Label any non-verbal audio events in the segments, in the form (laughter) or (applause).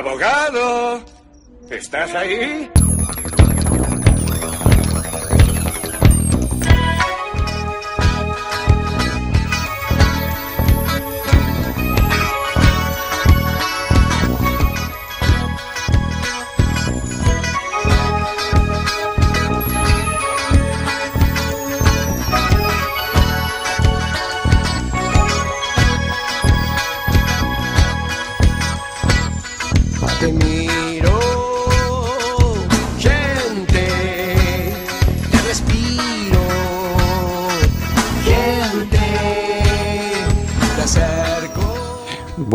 Abogado, ¿estás ahí?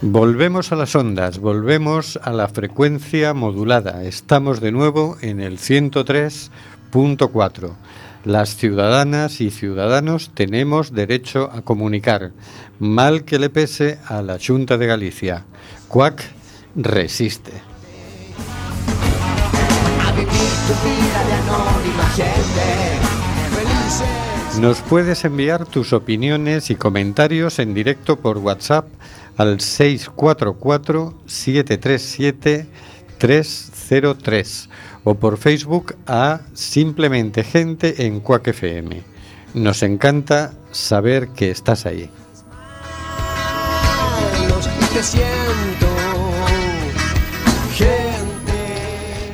Volvemos a las ondas, volvemos a la frecuencia modulada. Estamos de nuevo en el 103.4. Las ciudadanas y ciudadanos tenemos derecho a comunicar, mal que le pese a la Junta de Galicia. CUAC resiste. A vivir tu vida de anónima gente, felices. Nos puedes enviar tus opiniones y comentarios en directo por WhatsApp al 644-737-303 o por Facebook a Simplemente Gente en Cuac FM. Nos encanta saber que estás ahí.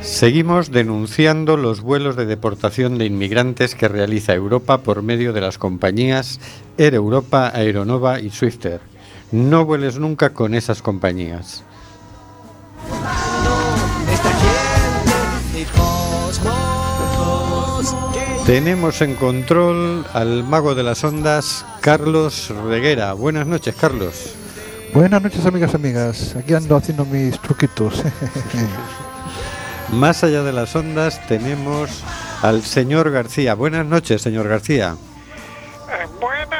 Seguimos denunciando los vuelos de deportación de inmigrantes que realiza Europa por medio de las compañías Air Europa, Aeronova y Swifter. No vueles nunca con esas compañías. Tenemos en control al mago de las ondas, Carlos Reguera. Buenas noches, Carlos. Buenas noches, amigas y amigas. Aquí ando haciendo mis truquitos. (laughs) Más allá de las ondas tenemos al señor García. Buenas noches, señor García. Eh, buenas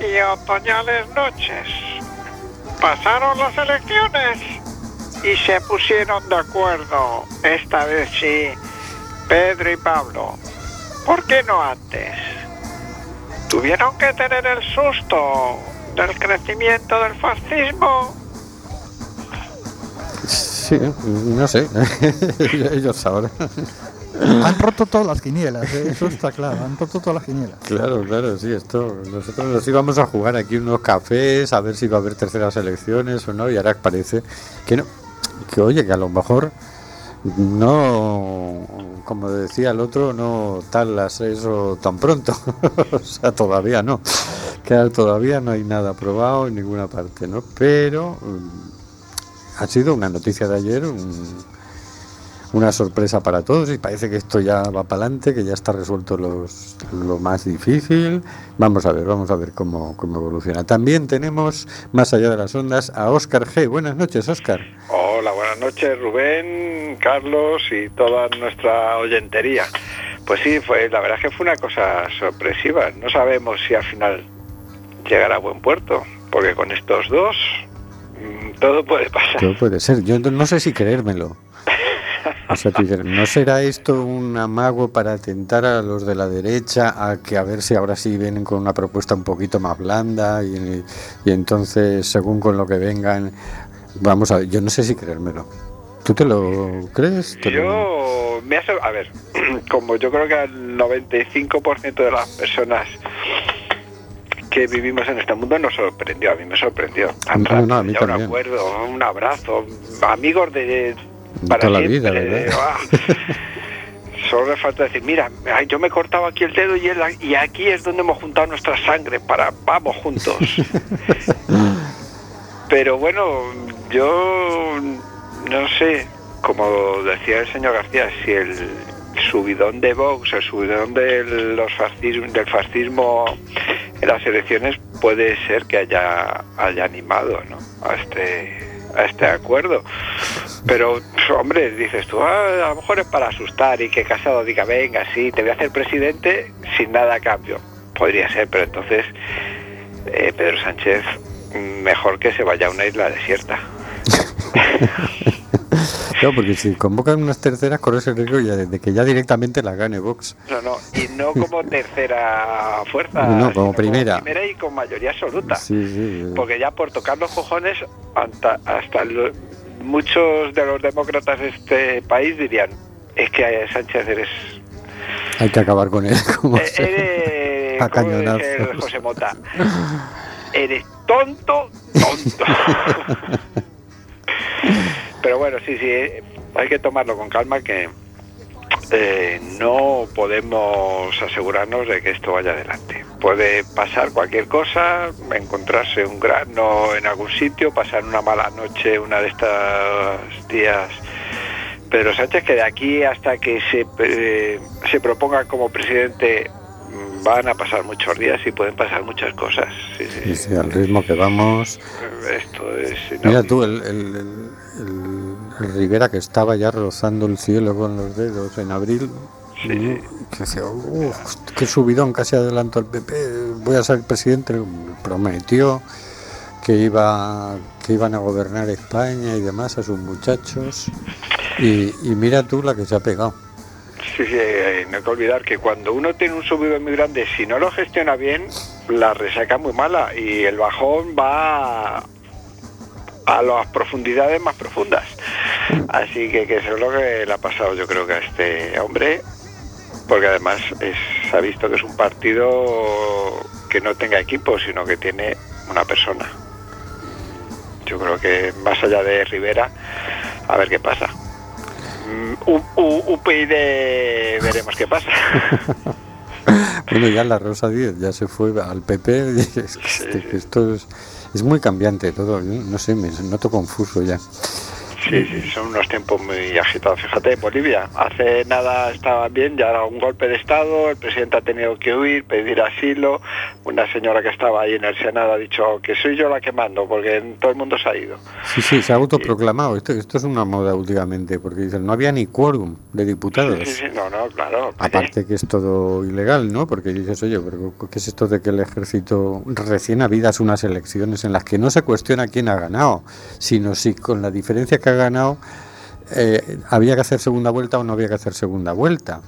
y otoñales noches. Pasaron las elecciones y se pusieron de acuerdo, esta vez sí, Pedro y Pablo. ¿Por qué no antes? Tuvieron que tener el susto del crecimiento del fascismo. Sí, no sé. (laughs) Ellos sabrán. (laughs) Han roto todas las quinielas, ¿eh? eso está claro. Han roto todas las quinielas. Claro, claro, sí, esto. Nosotros nos íbamos a jugar aquí unos cafés, a ver si iba a haber terceras elecciones o no, y ahora parece que no. Que oye, que a lo mejor no, como decía el otro, no tal las eso tan pronto. (laughs) o sea, todavía no. Que todavía no hay nada aprobado en ninguna parte, ¿no? Pero mm, ha sido una noticia de ayer, un- una sorpresa para todos y parece que esto ya va para adelante, que ya está resuelto los, lo más difícil. Vamos a ver, vamos a ver cómo, cómo evoluciona. También tenemos, más allá de las ondas, a Óscar G. Buenas noches, Óscar. Hola, buenas noches Rubén, Carlos y toda nuestra oyentería. Pues sí, fue, la verdad es que fue una cosa sorpresiva. No sabemos si al final llegará a buen puerto, porque con estos dos mm, todo puede pasar. No puede ser, yo no sé si creérmelo. O sea, tú dices, ¿no será esto un amago para tentar a los de la derecha a que a ver si ahora sí vienen con una propuesta un poquito más blanda y, y entonces según con lo que vengan, vamos a ver, yo no sé si creérmelo. ¿Tú te lo crees? ¿Te lo- Yo me hace, a ver, (clears throat) como yo creo que al 95% de las personas que vivimos en este mundo nos sorprendió, a mí me sorprendió. Tan No, no, a mí un acuerdo, un abrazo, amigos de para toda la siempre, vida, ¿verdad? ah. (laughs) Solo le falta decir, mira, yo me cortaba aquí el dedo y, él, y aquí es donde hemos juntado nuestra sangre para vamos juntos. (laughs) Pero bueno, yo no sé, como decía el señor García, si el subidón de Vox, el subidón del, los fascismo, del fascismo en las elecciones puede ser que haya, haya animado ¿no? a este a este acuerdo. Pero, hombre, dices tú, "Ah, a lo mejor es para asustar y que Casado diga, venga, sí, te voy a hacer presidente sin nada a cambio. Podría ser, pero entonces eh, Pedro Sánchez mm, mejor que se vaya a una isla desierta. (laughs) (laughs) Claro, porque si convocan unas terceras, corres el riesgo ya de, que ya directamente la gane Vox. No, no, y no como tercera fuerza, No, como primera. primera y con mayoría absoluta. Sí, sí. Porque ya por tocar los cojones, hasta, hasta muchos de los demócratas de este país dirían, es que Sánchez eres... Hay que acabar con él. (laughs) Como eh, eres A ¿cómo dice. José Mota. Eres tonto, tonto. (laughs) Pero bueno, sí, sí, eh, hay que tomarlo con calma que eh, no podemos asegurarnos de que esto vaya adelante. Puede pasar cualquier cosa, encontrarse un grano en algún sitio, pasar una mala noche una de estos días. Pedro Sánchez, que de aquí hasta que se, eh, se proponga como presidente mm, van a pasar muchos días y pueden pasar muchas cosas. Sí, sí, Sí, sí. sí, al ritmo que vamos. Esto es... Mira tú, el, el, el- el- el Rivera que estaba ya rozando el cielo con los dedos en abril. Sí. Que decía, "Uf, qué subidón, casi adelanto al PP, voy a ser presidente. Prometió que iba que iban a gobernar España y demás a sus muchachos. Y, y mira tú la que se ha pegado. Sí, sí, eh, no hay que olvidar que cuando uno tiene un subido muy grande, si no lo gestiona bien, la resaca es muy mala y el bajón va a las profundidades más profundas. Así que, que eso es lo que le ha pasado yo creo que a este hombre, porque además es- se ha visto que es un partido que no tenga equipo, sino que tiene una persona. Yo creo que más allá de Rivera, a ver qué pasa. Mm, U- U- UPyD veremos qué pasa. (laughs) Bueno, ya la Rosa Díez ya se fue al PP. (laughs) es que este- que esto es, es muy cambiante todo. yo no sé, me noto confuso ya. Sí, sí, son unos tiempos muy agitados. Fíjate, Bolivia, hace nada estaba bien, ya era un golpe de Estado, el presidente ha tenido que huir, pedir asilo, una señora que estaba ahí en el Senado ha dicho que soy yo la que mando, porque todo el mundo se ha ido. Sí, sí, se ha autoproclamado. Esto, esto es una moda últimamente, porque dicen, no había ni quórum de diputados. Sí, sí, sí, no, no, claro. Aparte que es todo ilegal, ¿no? Porque dices, oye, pero ¿qué es esto de que el ejército recién habidas unas elecciones en las que no se cuestiona quién ha ganado, sino si con la diferencia que ha ganado eh, había que hacer segunda vuelta o no había que hacer segunda vuelta?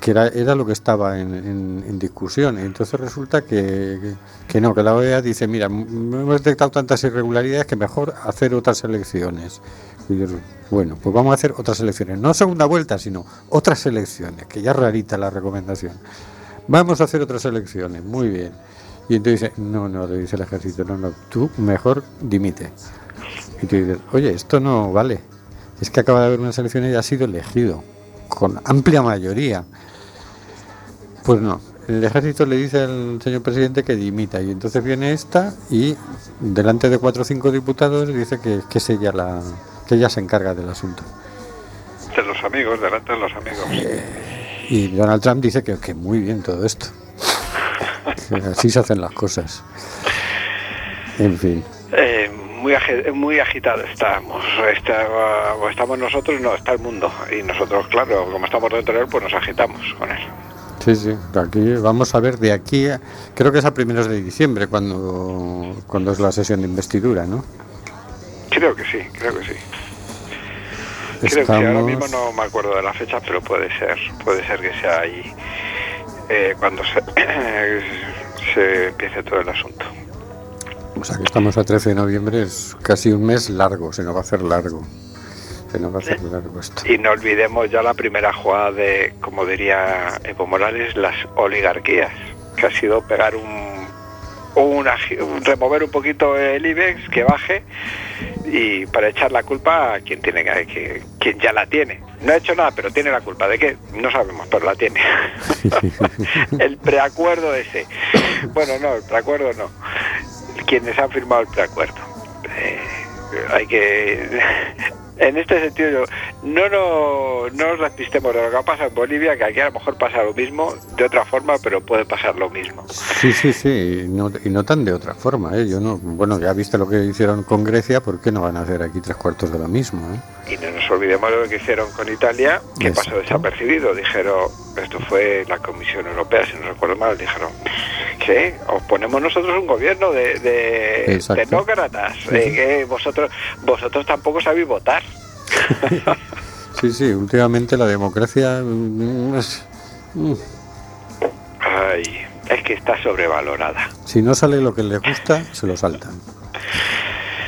Que era, era lo que estaba en, en- en discusión. Entonces resulta que, no, que la OEA dice, mira, hemos detectado tantas irregularidades que mejor hacer otras elecciones. Bueno, pues vamos a hacer otras elecciones. No segunda vuelta, sino otras elecciones, que ya es rarita la recomendación. Vamos a hacer otras elecciones, muy bien. Y entonces dice, no, no, le dice el ejército, no, no, tú mejor dimite. Y tú dices, oye, esto no vale. Es que acaba de haber unas elecciones y ha sido elegido, con amplia mayoría. Pues no, el ejército le dice al señor presidente que dimita y entonces viene esta y delante de cuatro o cinco diputados dice que, que es ella la que ella se encarga del asunto. De los amigos, delante de los amigos. Y Donald Trump dice que, que muy bien todo esto. Que (laughs) así se hacen las cosas. En fin. Eh, muy, muy agitado estamos. Está- estamos nosotros, no, está el mundo. Y nosotros, claro, como estamos dentro de él, pues nos agitamos con él. Sí, sí. Aquí vamos a ver de aquí, a- creo que es a primeros de diciembre cuando, cuando es la sesión de investidura, ¿no? Creo que sí, creo que sí. Creo que ahora mismo no me acuerdo de la fecha, pero puede ser, puede ser que sea ahí eh, cuando se, (coughs) se empiece todo el asunto. O sea que estamos a 13 de noviembre, es casi un mes largo, se nos va a hacer largo. Se nos va a hacer largo esto. Y no olvidemos ya la primera jugada de, como diría Evo Morales, las oligarquías, que ha sido pegar un, remover un poquito el IBEX, que baje, y para echar la culpa a quien tiene que, que- quien ya la tiene. No ha hecho nada, pero tiene la culpa. ¿De qué? No sabemos, pero la tiene. (laughs) (laughs) el preacuerdo ese. Bueno, no, el preacuerdo no. Quienes han firmado el preacuerdo. Eh, hay que... (laughs) En este sentido no, no, no nos despistemos de lo que ha pasado en Bolivia, que aquí a lo mejor pasa lo mismo, de otra forma, pero puede pasar lo mismo. Sí, sí, sí, y no, y no tan de otra forma, ¿eh? Yo no, bueno, ya viste lo que hicieron con Grecia, ¿por qué no van a hacer aquí tres cuartos de lo mismo, eh? Y no nos olvidemos de lo que hicieron con Italia, que pasó Exacto. desapercibido. Dijeron, esto fue la Comisión Europea, si no recuerdo mal, dijeron, ¿qué? Os ponemos nosotros un gobierno de, de tecnócratas, eh, que vosotros, vosotros tampoco sabéis votar. (laughs) Sí, sí, últimamente la democracia mm, es- mm, Ay, es que está sobrevalorada. si no sale lo que les gusta, se lo saltan.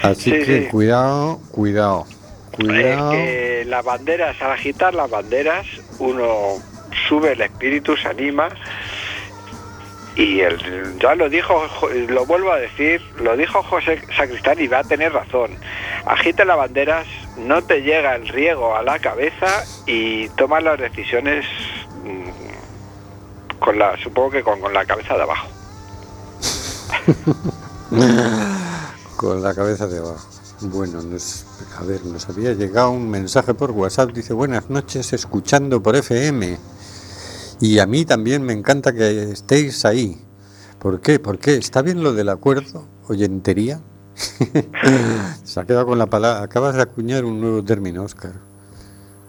Así Sí, que sí. cuidado, cuidado, cuidado. Es que las banderas, al agitar las banderas, uno sube el espíritu, se anima. Y el, ya lo dijo, Jo- lo vuelvo a decir, lo dijo José Sacristán y va a tener razón. Agita las banderas, no te llega el riego a la cabeza y toma las decisiones mm, con la, supongo que con, con la cabeza de abajo. (laughs) Con la cabeza de abajo. Bueno, nos, a ver, nos había llegado un mensaje por WhatsApp. Dice, buenas noches, escuchando por FM. Y a mí también me encanta que estéis ahí. ¿Por qué? ¿Por qué? ¿Está bien lo del acuerdo? ¿Oyentería? (laughs) Se ha quedado con la palabra. Acabas de acuñar un nuevo término, Oscar.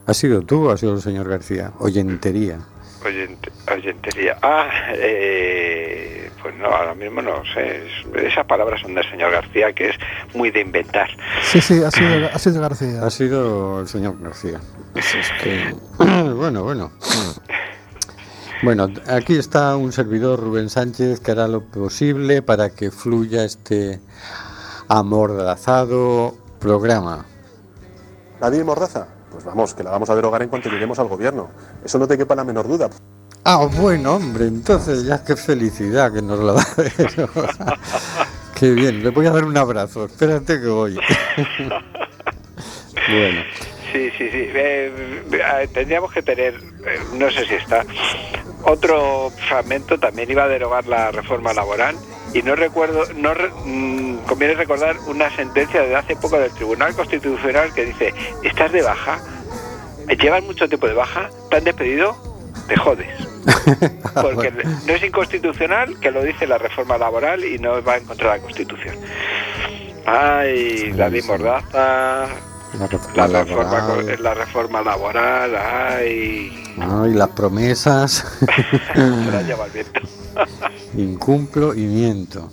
¿Ha sido tú o ha sido el señor García? Oyentería. Oyente- oyentería. Ah, eh, pues no, ahora mismo no sé. Es- Esas palabras son del señor García, que es muy de inventar. Sí, sí, ha sido, ha sido García. Ha sido el señor García. Es que... (clears throat) bueno, bueno. Bueno, aquí está un servidor Rubén Sánchez que hará lo posible para que fluya este amordazado programa. ¿Nadie mordaza? Pues vamos, que la vamos a derogar en cuanto lleguemos al gobierno. Eso no te quepa la menor duda. Ah, bueno, hombre, entonces ya qué felicidad que nos lo (laughs) da. (laughs) qué bien, le voy a dar un abrazo. Espérate que voy. (laughs) bueno. Sí, sí, sí. Eh, eh, tendríamos que tener, eh, no sé si está, otro fragmento también iba a derogar la reforma laboral y no recuerdo, no re- mm, conviene recordar una sentencia de hace poco del Tribunal Constitucional que dice, estás de baja, llevas mucho tiempo de baja, te han despedido, te jodes. (laughs) Porque no es inconstitucional, que lo dice la reforma laboral y no va en contra de la Constitución. Ay, sí. Mordaza, La reforma la reforma, laboral. la reforma laboral, ay, Ah, y las promesas. (laughs) se la lleva el viento. (laughs) Incumplo y miento.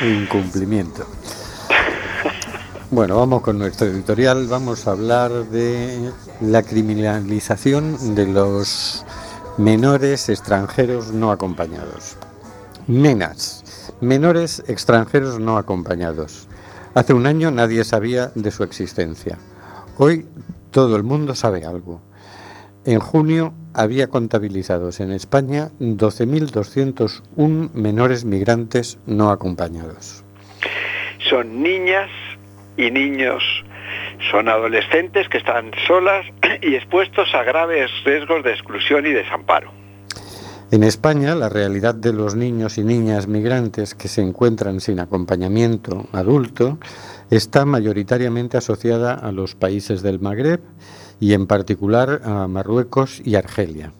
Incumplimiento. Bueno, vamos con nuestro editorial. Vamos a hablar de la criminalización de los menores extranjeros no acompañados. Nenas, menores extranjeros no acompañados. Hace un año nadie sabía de su existencia. Hoy todo el mundo sabe algo. En junio había contabilizados en España 12.201 menores migrantes no acompañados. Son niñas y niños, son adolescentes que están solas (clears throat) y expuestos a graves riesgos de exclusión y desamparo. En España, la realidad de los niños y niñas migrantes que se encuentran sin acompañamiento adulto está mayoritariamente asociada a los países del Magreb y en particular a Marruecos y Argelia.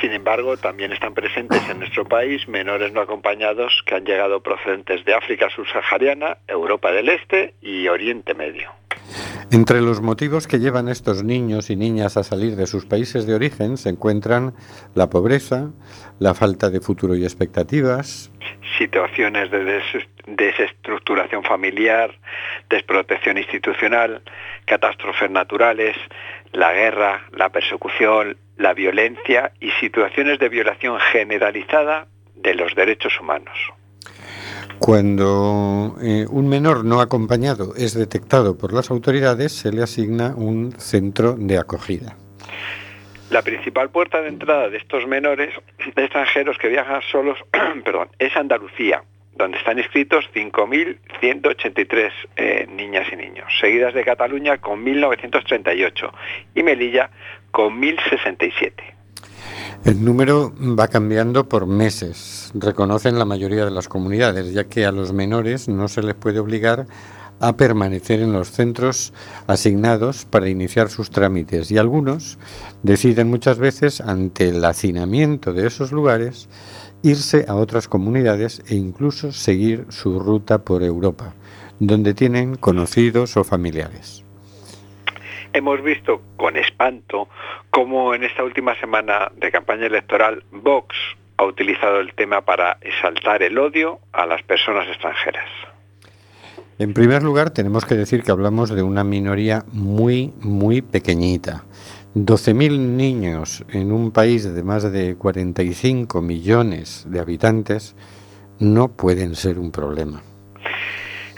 Sin embargo, también están presentes en nuestro país menores no acompañados que han llegado procedentes de África subsahariana, Europa del Este y Oriente Medio. Entre los motivos que llevan a estos niños y niñas a salir de sus países de origen se encuentran la pobreza, la falta de futuro y expectativas, situaciones de des- desestructuración familiar, desprotección institucional, catástrofes naturales, la guerra, la persecución, la violencia y situaciones de violación generalizada de los derechos humanos. Cuando eh, un menor no acompañado es detectado por las autoridades, se le asigna un centro de acogida. La principal puerta de entrada de estos menores extranjeros que viajan solos (clears throat) perdón, es Andalucía, donde están inscritos 5.183 eh, niñas y niños, seguidas de Cataluña con 1.938 y Melilla con 1.067. El número va cambiando por meses, reconocen la mayoría de las comunidades, ya que a los menores no se les puede obligar a permanecer en los centros asignados para iniciar sus trámites y algunos deciden muchas veces ante el hacinamiento de esos lugares irse a otras comunidades e incluso seguir su ruta por Europa, donde tienen conocidos o familiares. Hemos visto con espanto cómo en esta última semana de campaña electoral Vox ha utilizado el tema para exaltar el odio a las personas extranjeras. En primer lugar, tenemos que decir que hablamos de una minoría muy, muy pequeñita. 12.000 niños en un país de más de 45 millones de habitantes no pueden ser un problema.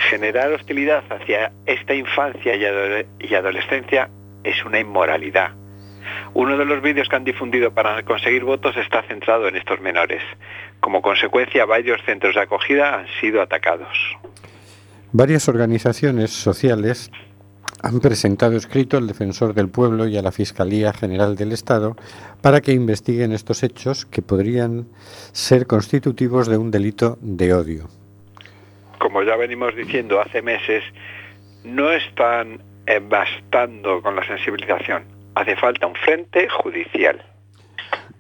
Generar hostilidad hacia esta infancia y, adole y adolescencia es una inmoralidad. Uno de los vídeos que han difundido para conseguir votos está centrado en estos menores. Como consecuencia, varios centros de acogida han sido atacados. Varias organizaciones sociales han presentado escrito al defensor del pueblo y a la Fiscalía General del Estado para que investiguen estos hechos que podrían ser constitutivos de un delito de odio. Como ya venimos diciendo hace meses, no están bastando con la sensibilización. Hace falta un frente judicial.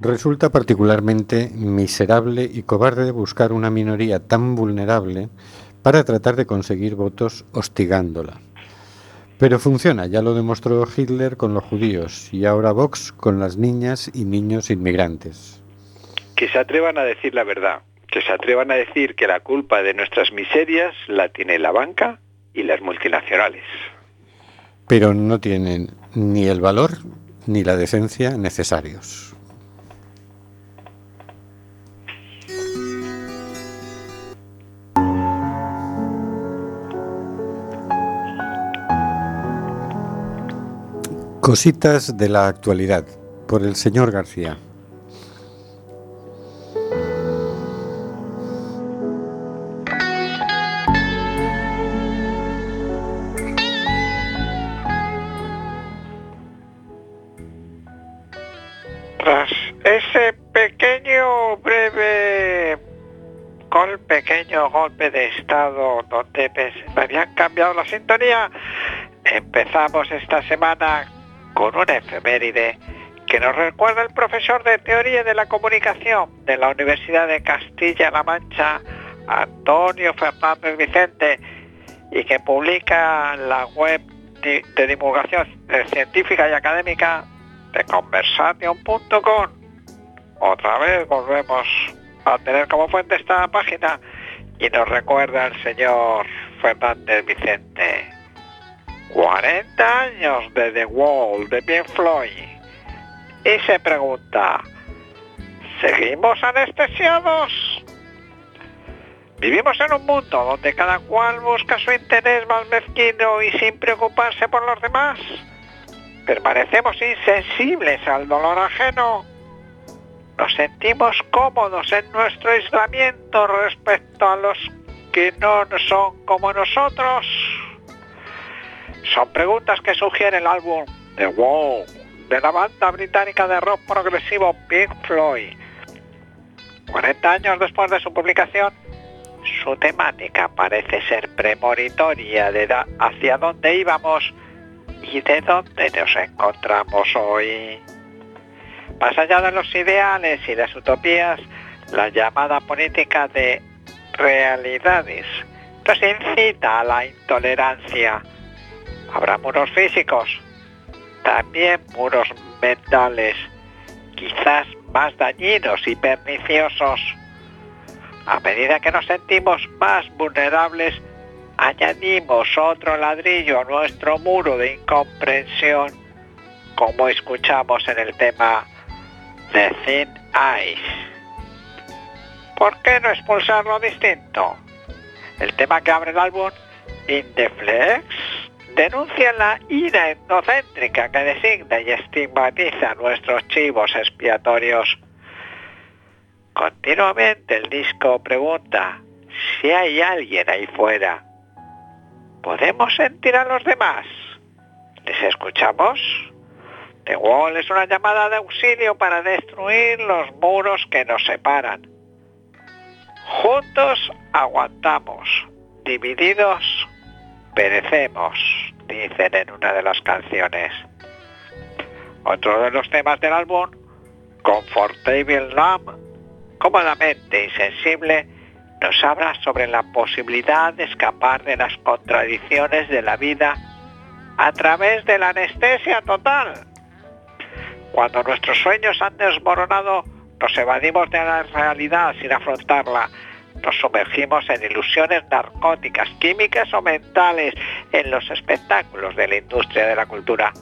Resulta particularmente miserable y cobarde buscar una minoría tan vulnerable para tratar de conseguir votos hostigándola. Pero funciona, ya lo demostró Hitler con los judíos y ahora Vox con las niñas y niños inmigrantes. Que se atrevan a decir la verdad, que se atrevan a decir que la culpa de nuestras miserias la tiene la banca y las multinacionales. Pero no tienen ni el valor ni la decencia necesarios. Cositas de la actualidad por el señor García. Pequeño golpe de estado donde me habían cambiado la sintonía, empezamos esta semana con una efeméride que nos recuerda el profesor de Teoría de la Comunicación de la Universidad de Castilla-La Mancha, Antonio Fernández Vicente, y que publica la web de, de divulgación científica y académica de conversation.com. Otra vez volvemos a tener como fuente esta página y nos recuerda el señor Fernández Vicente. 40 años de The Wall de Pink Floyd. Y se pregunta, ¿seguimos anestesiados? Vivimos en un mundo donde cada cual busca su interés más mezquino y sin preocuparse por los demás. Permanecemos insensibles al dolor ajeno. Nos sentimos cómodos en nuestro aislamiento respecto a los que no son como nosotros. Son preguntas que sugiere el álbum The Wall de la banda británica de rock progresivo Pink Floyd. 40 años después de su publicación, su temática parece ser premonitoria de hacia dónde íbamos y de dónde nos encontramos hoy. Más allá de los ideales y las utopías, la llamada política de realidades nos incita a la intolerancia. Habrá muros físicos, también muros mentales, quizás más dañinos y perniciosos. A medida que nos sentimos más vulnerables, añadimos otro ladrillo a nuestro muro de incomprensión, como escuchamos en el tema de Thin Ice. ¿Por qué no expulsar lo distinto? El tema que abre el álbum, In the Flex, denuncia la ira etnocéntrica que designa y estigmatiza nuestros chivos expiatorios. Continuamente el disco pregunta si hay alguien ahí fuera. ¿Podemos sentir a los demás? ¿Les escuchamos? The Wall es una llamada de auxilio para destruir los muros que nos separan. Juntos aguantamos, divididos perecemos, dicen en una de las canciones. Otro de los temas del álbum, Comfortable Numb, cómodamente insensible, nos habla sobre la posibilidad de escapar de las contradicciones de la vida a través de la anestesia total. Cuando nuestros sueños han desmoronado, nos evadimos de la realidad sin afrontarla. Nos sumergimos en ilusiones narcóticas, químicas o mentales en los espectáculos de la industria de la cultura.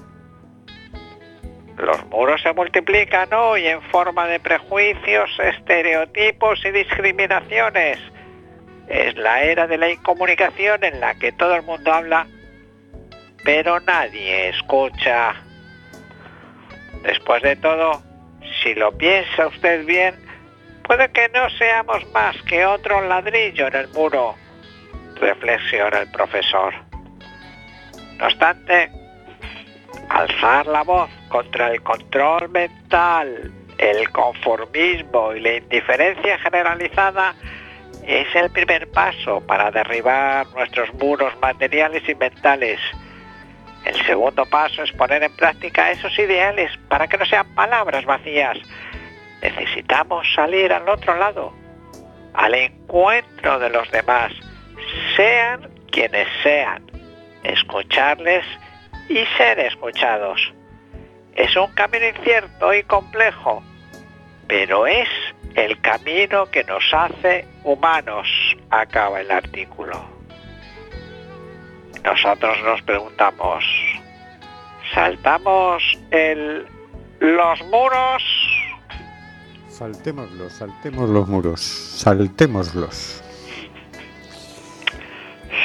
Los muros se multiplican hoy en forma de prejuicios, estereotipos y discriminaciones. Es la era de la incomunicación en la que todo el mundo habla, pero nadie escucha. Después de todo, si lo piensa usted bien, puede que no seamos más que otro ladrillo en el muro, reflexiona el profesor. No obstante, alzar la voz contra el control mental, el conformismo y la indiferencia generalizada es el primer paso para derribar nuestros muros materiales y mentales. El segundo paso es poner en práctica esos ideales para que no sean palabras vacías. Necesitamos salir al otro lado, al encuentro de los demás, sean quienes sean, escucharles y ser escuchados. Es un camino incierto y complejo, pero es el camino que nos hace humanos, acaba el artículo. Nosotros nos preguntamos, ¿saltamos el, los muros? Saltémoslos, saltemos los muros, saltémoslos.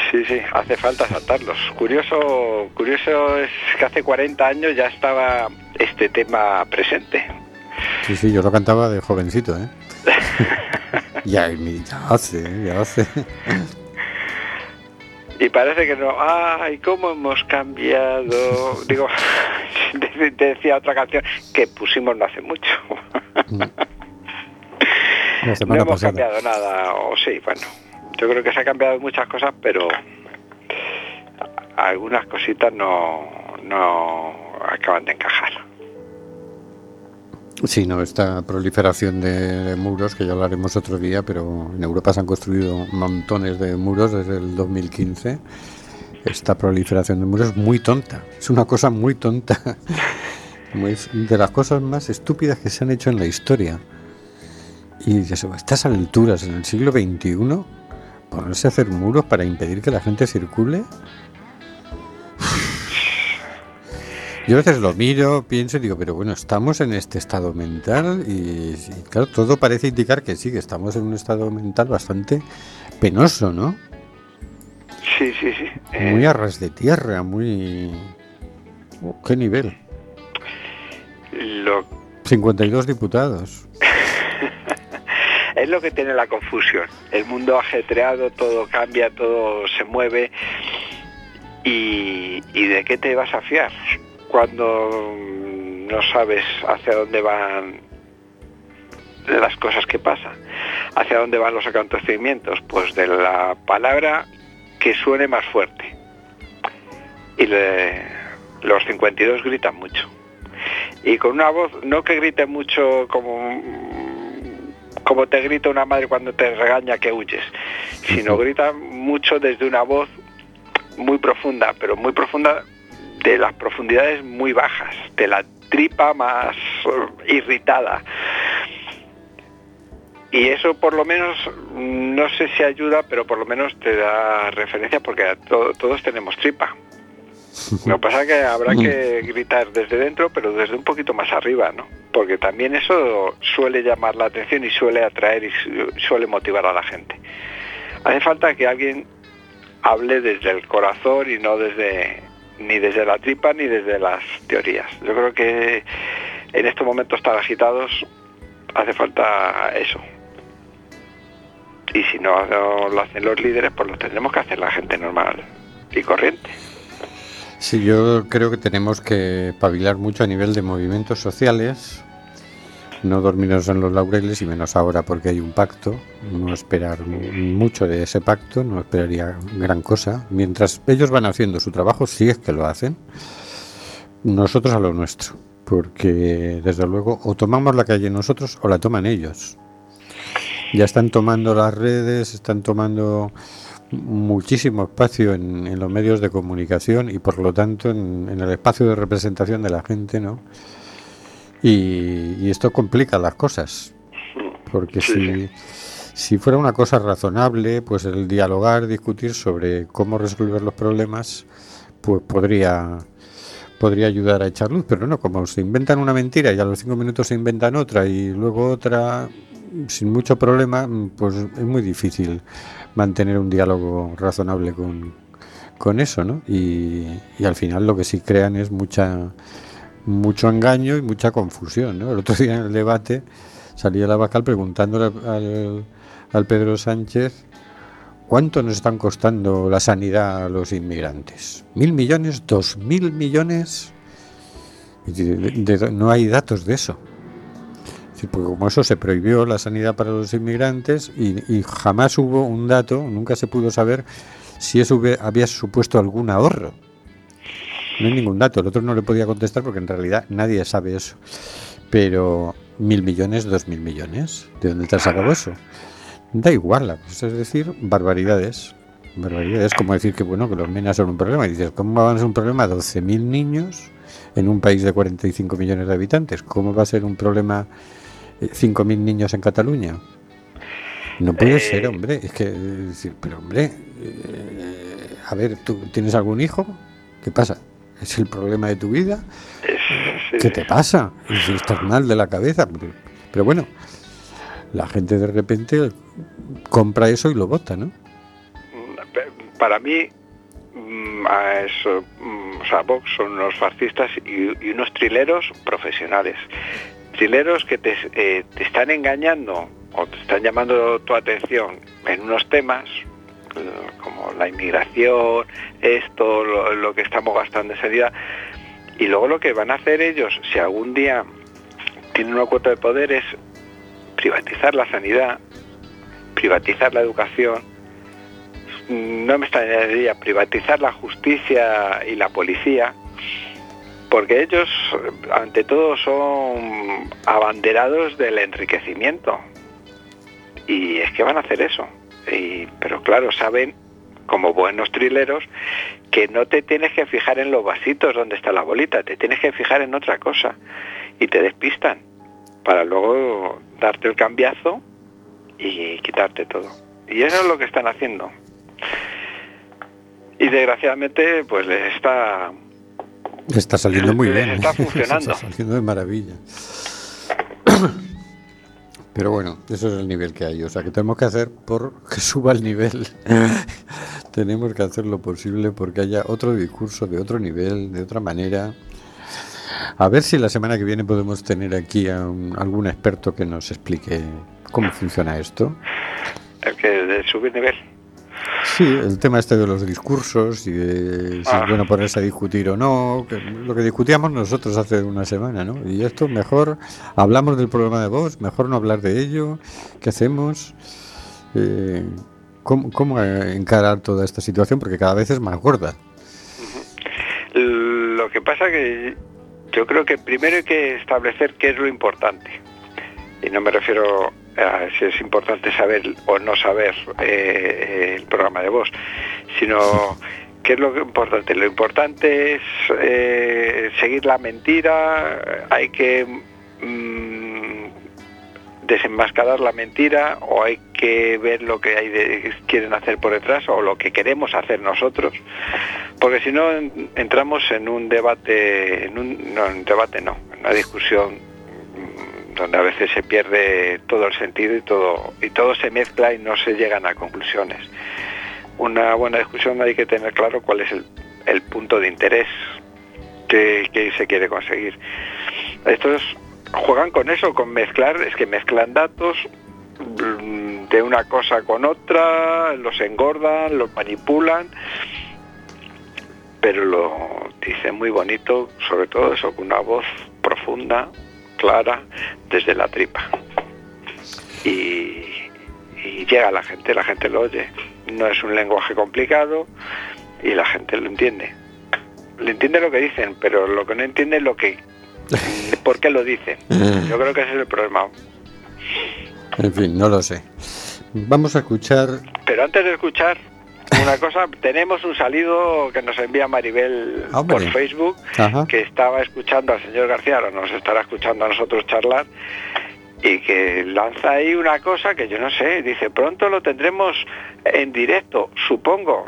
Sí, sí, hace falta saltarlos. Curioso, curioso es que hace 40 años ya estaba este tema presente. Sí, sí, yo lo cantaba de jovencito, ¿eh? (laughs) ya, ya hace, ya hace. Y parece que no. ¡Ay, cómo hemos cambiado! (laughs) Digo, (laughs) te decía otra canción que pusimos no hace mucho. Semana no hemos pasada. cambiado nada, o sí, bueno. Yo creo que se ha cambiado muchas cosas, pero algunas cositas no, no acaban de encajar. Sí, no, esta proliferación de, muros, que ya hablaremos otro día, pero en Europa se han construido montones de muros desde el 2015. Esta proliferación de muros es muy tonta, es una cosa muy tonta. (laughs) De las cosas más estúpidas que se han hecho en la historia. Y a estas alturas, en el siglo XXI, ponerse a hacer muros para impedir que la gente circule. Yo a veces lo miro, pienso y digo, pero bueno, estamos en este estado mental y, y claro, todo parece indicar que sí, que estamos en un estado mental bastante penoso, ¿no? Sí, sí, sí. Eh, Muy a ras de tierra, muy... Oh, ¿Qué nivel? lo, 52 diputados. (laughs) es lo que tiene la confusión. El mundo ajetreado, todo cambia, todo se mueve. ¿Y, y de qué te vas a fiar cuando mm, no sabes hacia dónde van las cosas que pasan? ¿Hacia dónde van los acontecimientos? Pues de la palabra que suene más fuerte. Y le- los 52 gritan mucho. Y con una voz, no que grite mucho como como te grita una madre cuando te regaña que huyes, sino grita mucho desde una voz muy profunda, pero muy profunda de las profundidades muy bajas, de la tripa más irritada. Y eso por lo menos, mm, no sé si ayuda, pero por lo menos te da referencia porque a to- todos tenemos tripa. (laughs) Lo que pasa es que habrá que gritar desde dentro, pero desde un poquito más arriba, ¿no? Porque también eso suele llamar la atención y suele atraer y su- suele motivar a la gente. Hace falta que alguien hable desde el corazón y no desde ni desde la tripa ni desde las teorías. Yo creo que en estos momentos tan agitados hace falta eso. Y si no lo hacen los líderes, pues lo tendremos que hacer la gente normal y corriente. Sí, yo creo que tenemos que pavilar mucho a nivel de movimientos sociales no dormirnos en los laureles y menos ahora porque hay un pacto, no esperar mucho de ese pacto, no esperaría gran cosa, mientras ellos van haciendo su trabajo, si es que lo hacen, nosotros a lo nuestro, porque desde luego o tomamos la calle nosotros o la toman ellos. Ya están tomando las redes, están tomando muchísimo espacio en, en los medios de comunicación y por lo tanto en, en el espacio de representación de la gente, ¿no? Y, y esto complica las cosas, porque Sí, si, si fuera una cosa razonable, pues el dialogar, discutir sobre cómo resolver los problemas, pues podría podría ayudar a echar luz, pero no, como se inventan una mentira y a los cinco minutos se inventan otra y luego otra sin mucho problema, pues es muy difícil mantener un diálogo razonable con, con eso, ¿no? Y, y al final lo que sí crean es mucha mucho engaño y mucha confusión, ¿no? El otro día en el debate salía la Bacal preguntándole al, al Pedro Sánchez ¿Cuánto nos están costando la sanidad a los inmigrantes? ¿Mil millones? ¿Dos mil millones? No hay datos de eso. Porque como eso se prohibió la sanidad para los inmigrantes y, jamás hubo un dato, nunca se pudo saber si eso había supuesto algún ahorro. No hay ningún dato. El otro no le podía contestar porque en realidad nadie sabe eso. Pero mil millones, dos mil millones. ¿De dónde te has sacado eso? Da igual, la cosa es decir barbaridades. Barbaridades, como decir que bueno que los menas son un problema. Y dices, ¿cómo van a ser un problema 12.000 niños en un país de 45 millones de habitantes? ¿Cómo va a ser un problema eh, 5.000 niños en Cataluña? No puede Eh, ser, hombre. Es que, es decir, pero hombre, eh, a ver, ¿tú tienes algún hijo? ¿Qué pasa? ¿Es el problema de tu vida? Es- sí, ¿Qué te pasa? Si estás mal de la cabeza. Pero, pero bueno, la gente de repente compra eso y lo vota, ¿no? Para mí, mm, a eso, mm, o sea, Vox son unos fascistas y, y unos trileros profesionales. Trileros que te, eh, te están engañando o te están llamando tu atención en unos temas como la inmigración, esto, lo, que estamos gastando en sanidad, y luego lo que van a hacer ellos, si algún día tienen una cuota de poder, es privatizar la sanidad, privatizar la educación, no me extrañaría privatizar la justicia y la policía, porque ellos, ante todo, son abanderados del enriquecimiento. Y es que van a hacer eso. Y- pero claro, saben, como buenos trileros, que no te tienes que fijar en los vasitos donde está la bolita, te tienes que fijar en otra cosa. Y te despistan para luego darte el cambiazo y quitarte todo. Y eso es lo que están haciendo. Y desgraciadamente, pues les está Está saliendo muy bien. Está ¿eh? (laughs) funcionando. Está saliendo de maravilla. (coughs) Pero bueno, eso es el nivel que hay. O sea, que tenemos que hacer por que (laughs) suba el nivel. (laughs) tenemos que hacer lo posible porque haya otro discurso de otro nivel, de otra manera. A ver si la semana que viene podemos tener aquí a un- algún experto que nos explique cómo funciona esto. el que de subir nivel. Sí, el tema este de los discursos y de si Ah. es bueno ponerse a discutir o no, que lo que discutíamos nosotros hace una semana, ¿no? Y esto mejor hablamos del problema de voz, mejor no hablar de ello, ¿qué hacemos? Eh, ¿cómo, cómo encarar toda esta situación? Porque cada vez es más gorda. Lo que pasa que yo creo que primero hay que establecer qué es lo importante. Y no me refiero a si es importante saber o no saber eh, el programa de voz, sino qué es lo importante. Lo importante es eh, seguir la mentira, hay que mm, desenmascarar la mentira o hay que ver lo que hay de- quieren hacer por detrás o lo que queremos hacer nosotros porque si no en- entramos en un debate en un no en un debate no en una discusión donde a veces se pierde todo el sentido y todo y todo se mezcla y no se llegan a conclusiones. Una buena discusión hay que tener claro cuál es el, punto de interés que, que se quiere conseguir. Estos juegan con eso con mezclar es que mezclan datos mm, de una cosa con otra los engordan los manipulan pero lo dice muy bonito, sobre todo eso, con una voz profunda, clara desde la tripa. Y, y llega a la gente, la gente lo oye. No es un lenguaje complicado y la gente lo entiende. Le entiende lo que dicen, pero lo que no entiende es lo que (laughs) por qué lo dicen. Yo creo que ese es el problema. En fin, no lo sé. Vamos a escuchar. Pero antes de escuchar una cosa, tenemos un salido que nos envía Maribel Hombre. por Facebook, Ajá. que estaba escuchando al señor García, ahora nos estará escuchando a nosotros charlar, y que lanza ahí una cosa que yo no sé, dice, pronto lo tendremos en directo, supongo.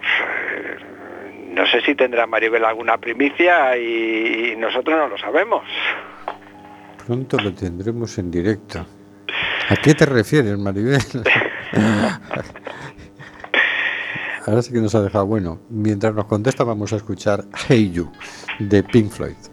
No sé si tendrá Maribel alguna primicia y, y nosotros no lo sabemos. Pronto lo tendremos en directo. ¿A qué te refieres, Maribel? (laughs) Ahora sí que nos ha dejado. Bueno, mientras nos contesta, vamos a escuchar Hey You de Pink Floyd.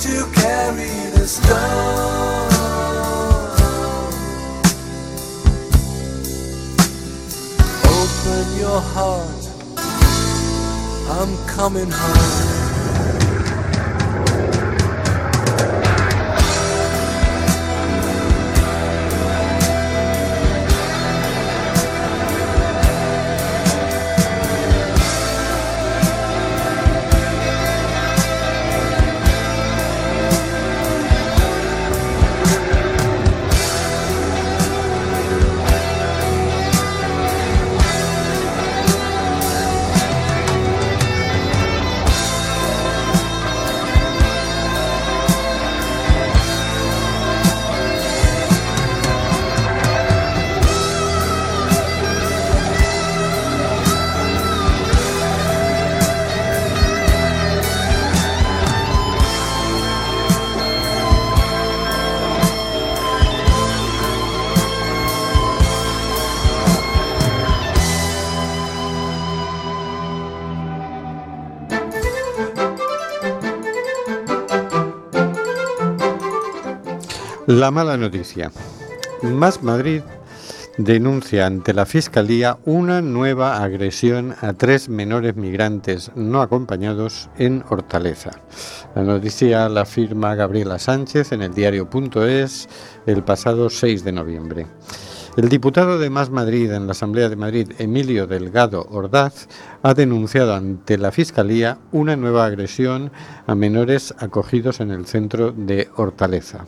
To carry the stone? Open your heart, I'm coming home. La mala noticia. Más Madrid denuncia ante la Fiscalía una nueva agresión a tres menores migrantes no acompañados en Hortaleza. La noticia la firma Gabriela Sánchez en el diario.es el pasado 6 de noviembre. El diputado de Más Madrid en la Asamblea de Madrid, Emilio Delgado Ordaz, ha denunciado ante la Fiscalía una nueva agresión a menores acogidos en el centro de Hortaleza.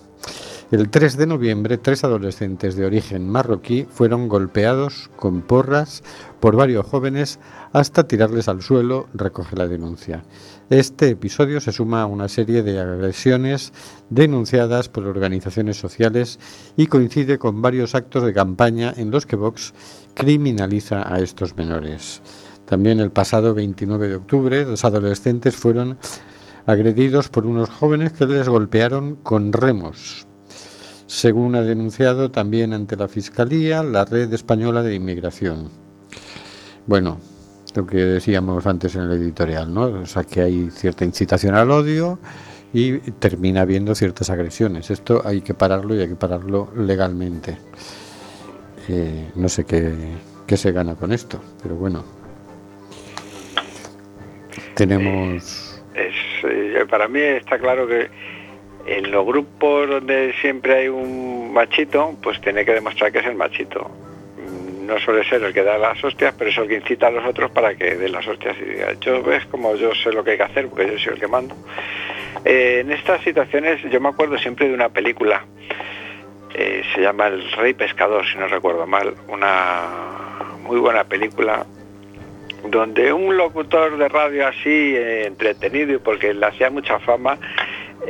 El 3 de noviembre, tres adolescentes de origen marroquí fueron golpeados con porras por varios jóvenes hasta tirarles al suelo, recoge la denuncia. Este episodio se suma a una serie de agresiones denunciadas por organizaciones sociales y coincide con varios actos de campaña en los que Vox criminaliza a estos menores. También el pasado 29 de octubre, los adolescentes fueron agredidos por unos jóvenes que les golpearon con remos. Según ha denunciado también ante la Fiscalía la Red Española de Inmigración. Bueno, lo que decíamos antes en el editorial, ¿no? O sea, que hay cierta incitación al odio y termina habiendo ciertas agresiones. Esto hay que pararlo y hay que pararlo legalmente. Eh, no sé qué, qué se gana con esto, pero bueno. Tenemos... Es, eh, para mí está claro que en los grupos donde siempre hay un machito, pues tiene que demostrar que es el machito. No suele ser el que da las hostias, pero es el que incita a los otros para que den las hostias y diga, yo ves como yo sé lo que hay que hacer, porque yo soy el que mando. Eh, en estas situaciones yo me acuerdo siempre de una película, eh, se llama El Rey Pescador, si no recuerdo mal, una muy buena película donde un locutor de radio así eh, entretenido y porque le hacía mucha fama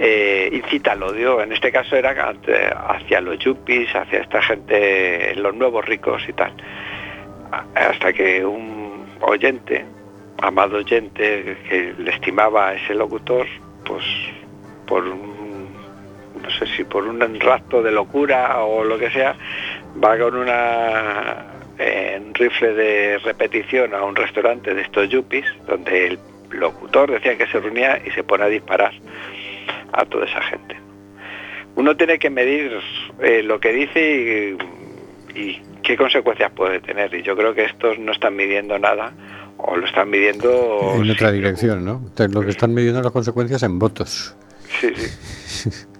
eh, incita al odio. En este caso era hacia los yuppies hacia esta gente los nuevos ricos y tal. Hasta que un oyente amado oyente que le estimaba a ese locutor pues por un no sé si por un rapto de locura o lo que sea va con una eh, un rifle de repetición a un restaurante de estos yuppies donde el locutor decía que se reunía y se pone a disparar a toda esa gente. Uno tiene que medir eh, lo que dice y, y qué consecuencias puede tener. Y yo creo que estos no están midiendo nada o lo están midiendo... En otra dirección, ¿no? Lo que están midiendo las consecuencias en votos. Sí, sí. (laughs)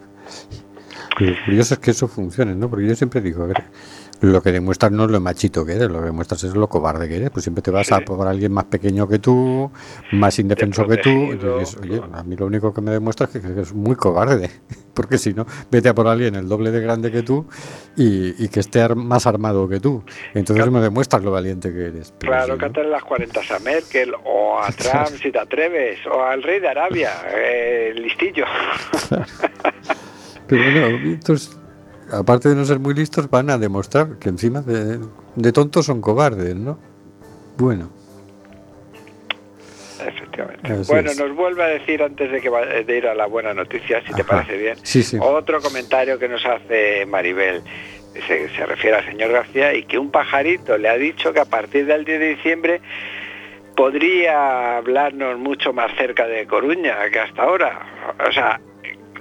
Lo curioso es que eso funcione, ¿no? Porque yo siempre digo, a ver, lo que demuestras no es lo machito que eres, lo que demuestras es lo cobarde que eres. Pues siempre te vas a Sí. por alguien más pequeño que tú, más indefenso que tú. Y dices, oye, a mí lo único que me demuestra es que, que es muy cobarde. (laughs) Porque si no, vete a por alguien el doble de grande que tú y, y que esté ar- más armado que tú. Entonces me demuestras lo valiente que eres. Pero Claro, no- cántale las 40 a Merkel o a (laughs) Trump si te atreves, o al rey de Arabia, eh, listillo. (laughs) Pero bueno, estos, aparte de no ser muy listos, van a demostrar que encima de, de tontos son cobardes, ¿no? Bueno, Efectivamente. Así bueno, es. nos vuelve a decir antes de que va- de ir a la buena noticia, si te parece bien, Sí, sí. otro comentario que nos hace Maribel. Se, se refiere al señor García y que un pajarito le ha dicho que a partir del 10 de diciembre podría hablarnos mucho más cerca de Coruña que hasta ahora. O sea,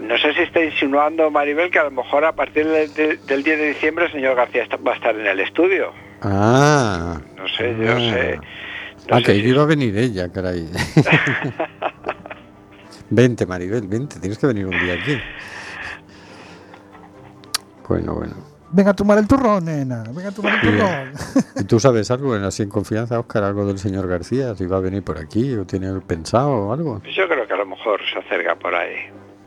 no sé si está insinuando Maribel que a lo mejor a partir del, del- del 10 de diciembre el señor García está- va a estar en el estudio. Ah. No sé, yo Ah. sé. no Ah, sé que si- iba a venir ella, caray. (laughs) vente, Maribel, vente, tienes que venir un día aquí. Bueno, bueno. Venga a tomar el turrón, nena. Venga a tomar el turrón. ¿Y tú sabes algo, en así en confianza, Oscar, algo del señor García? Si va a venir por aquí o tiene pensado o algo. Yo creo que a lo mejor se acerca por ahí.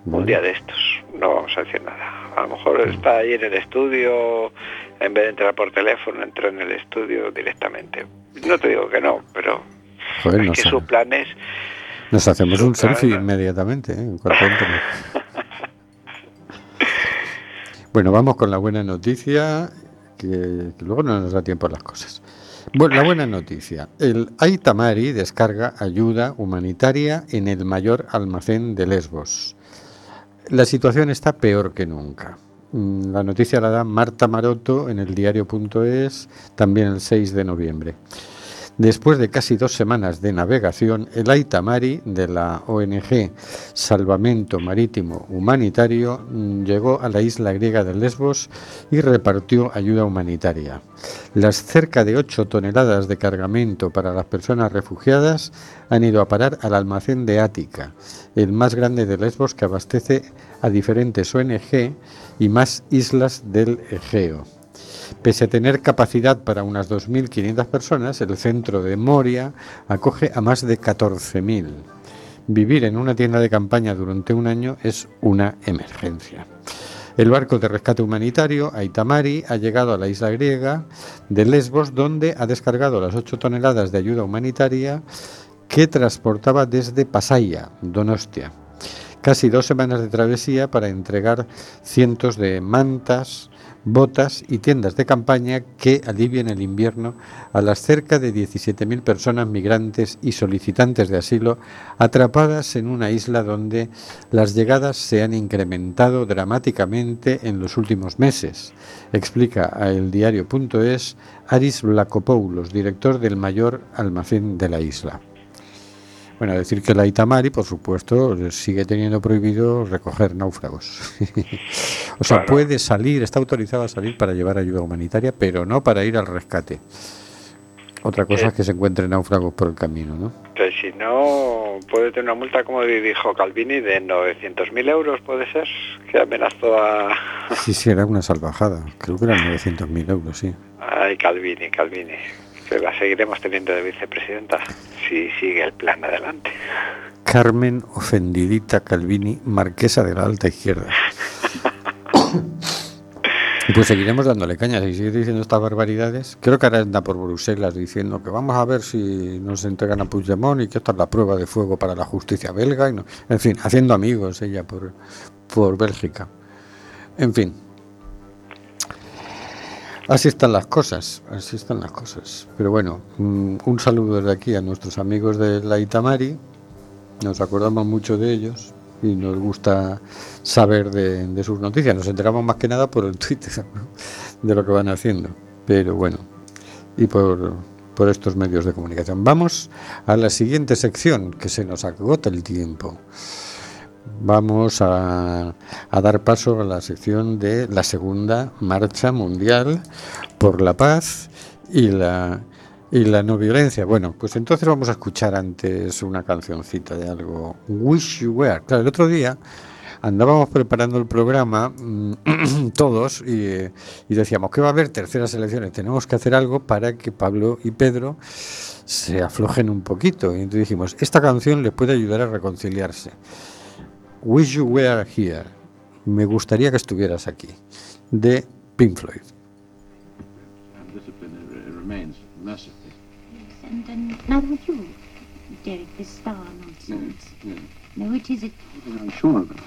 Bueno. Un día de estos. No vamos a decir nada. A lo mejor está ahí en el estudio, en vez de entrar por teléfono, entra en el estudio directamente. No te digo que no, pero Joder, es nos, que sus planes... nos hacemos un selfie inmediatamente, ¿eh? en cuanto. (laughs) Bueno, vamos con la buena noticia, que, que luego no nos da tiempo a las cosas. Bueno, la buena noticia. El Aitamari descarga ayuda humanitaria en el mayor almacén de Lesbos. La situación está peor que nunca. Mm, La noticia la da Marta Maroto en el diario.es también el 6 de noviembre. Después de casi dos semanas de navegación, el Aitamari de la ONG Salvamento Marítimo Humanitario mm, llegó a la isla griega de Lesbos y repartió ayuda humanitaria. Las cerca de 8 toneladas de cargamento para las personas refugiadas han ido a parar al almacén de Ática, el más grande de Lesbos que abastece a diferentes ONG y más islas del Egeo. Pese a tener capacidad para unas 2.500 personas, el centro de Moria acoge a más de 14.000. Vivir en una tienda de campaña durante un año es una emergencia. El barco de rescate humanitario, Aitamari, ha llegado a la isla griega de Lesbos, donde ha descargado las 8 toneladas de ayuda humanitaria que transportaba desde Pasaia, Donostia. Casi dos semanas de travesía para entregar cientos de mantas, botas y tiendas de campaña que alivien el invierno a las cerca de 17.000 personas migrantes y solicitantes de asilo atrapadas en una isla donde las llegadas se han incrementado dramáticamente en los últimos meses, explica a eldiario.es Aris Blacopoulos, director del mayor almacén de la isla. Bueno, decir que la Itamari, por supuesto, sigue teniendo prohibido recoger náufragos. (laughs) o sea, Claro. puede salir, está autorizado a salir para llevar ayuda humanitaria, pero no para ir al rescate. Otra cosa Sí. es que se encuentren náufragos por el camino, ¿no? Entonces, si no, puede tener una multa, como dijo Calvini, de 900.000 euros, puede ser, que amenazó a... Sí, sí, era una salvajada. Creo que eran 900.000 euros, sí. Ay, Calvini, Calvini. Que la seguiremos teniendo de vicepresidenta si sigue el plan adelante. Carmen Ofendidita Calvini, marquesa de la alta izquierda. (coughs) Pues seguiremos dándole caña, si sigue diciendo estas barbaridades. Creo que ahora anda por Bruselas diciendo que vamos a ver si nos entregan a Puigdemont y que esta es la prueba de fuego para la justicia belga. Y no- En fin, haciendo amigos ella por, por Bélgica. En fin. Así están las cosas, así están las cosas. Pero bueno, mm, un saludo desde aquí a nuestros amigos de la Itamari. Nos acordamos mucho de ellos y nos gusta saber de, de sus noticias. Nos enteramos más que nada por el (laughs) Twitter de lo que van haciendo. Pero bueno, y por, por estos medios de comunicación. Vamos a la siguiente sección, que se nos agota el tiempo. Vamos a, a dar paso a la sección de la segunda marcha mundial por la paz y la, no violencia. Bueno, pues entonces vamos a escuchar antes una cancioncita de algo. Wish You Were. Claro, el otro día andábamos preparando el programa mm, (clears throat) todos y, y decíamos que va a haber terceras elecciones. Tenemos que hacer algo para que Pablo y Pedro se aflojen un poquito. Y entonces dijimos, esta canción les puede ayudar a reconciliarse. Wish You Were Here. Me gustaría que estuvieras aquí. De Pink Floyd. Discipline remains mercifully. And now would you, Derek, this star nonsense? No, it is it. I'm sure of it.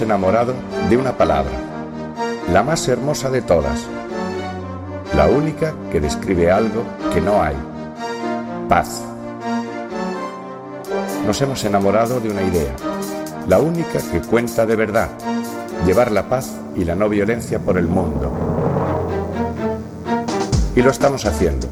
Enamorado de una palabra, la más hermosa de todas, la única que describe algo que no hay, paz. Nos hemos enamorado de una idea, la única que cuenta de verdad, llevar la paz y la no violencia por el mundo. Y lo estamos haciendo,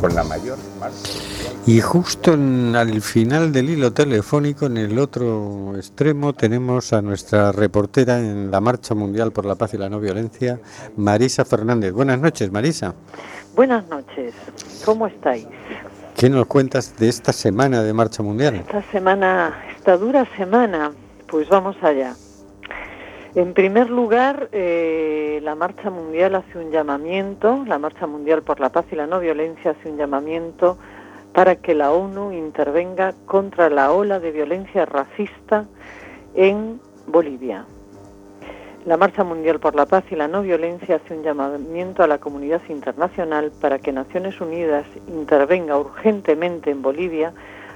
con la mayor marcha. Y justo en- al final del hilo telefónico, en el otro extremo, tenemos a nuestra reportera en la Marcha Mundial por la Paz y la No Violencia, Marisa Fernández. Buenas noches, Marisa. Buenas noches, ¿cómo estáis? ¿Qué nos cuentas de esta semana de Marcha Mundial? Esta semana, esta dura semana, pues vamos allá. En primer lugar, eh, la Marcha Mundial hace un llamamiento, la Marcha Mundial por la Paz y la No Violencia hace un llamamiento para que la ONU intervenga contra la ola de violencia racista en Bolivia. La Marcha Mundial por la Paz y la No Violencia hace un llamamiento a la comunidad internacional para que Naciones Unidas intervenga urgentemente en Bolivia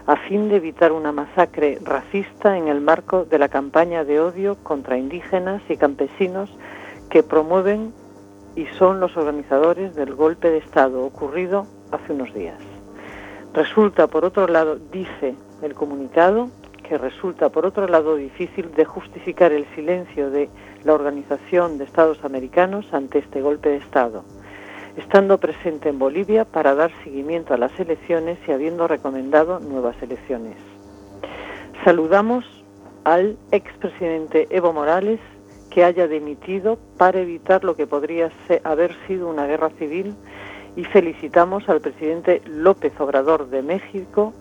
a fin de evitar una masacre racista en el marco de la campaña de odio contra indígenas y campesinos que promueven y son los organizadores del golpe de Estado ocurrido hace unos días. Resulta, por otro lado, dice el comunicado, que resulta, por otro lado, difícil de justificar el silencio de la Organización de Estados Americanos ante este golpe de Estado, estando presente en Bolivia para dar seguimiento a las elecciones y habiendo recomendado nuevas elecciones. Saludamos al expresidente Evo Morales que haya dimitido para evitar lo que podría haber sido una guerra civil y felicitamos al presidente López Obrador de México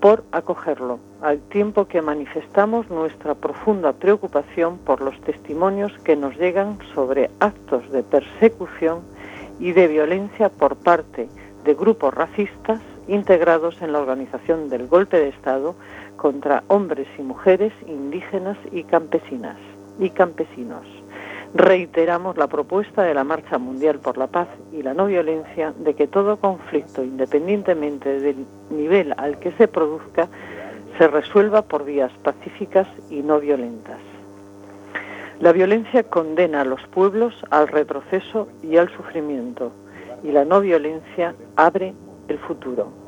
por acogerlo, al tiempo que manifestamos nuestra profunda preocupación por los testimonios que nos llegan sobre actos de persecución y de violencia por parte de grupos racistas integrados en la organización del golpe de Estado contra hombres y mujeres indígenas y campesinas y campesinos. Reiteramos la propuesta de la Marcha Mundial por la Paz y la No Violencia de que todo conflicto, independientemente del nivel al que se produzca, se resuelva por vías pacíficas y no violentas. La violencia condena a los pueblos al retroceso y al sufrimiento, y la no violencia abre el futuro.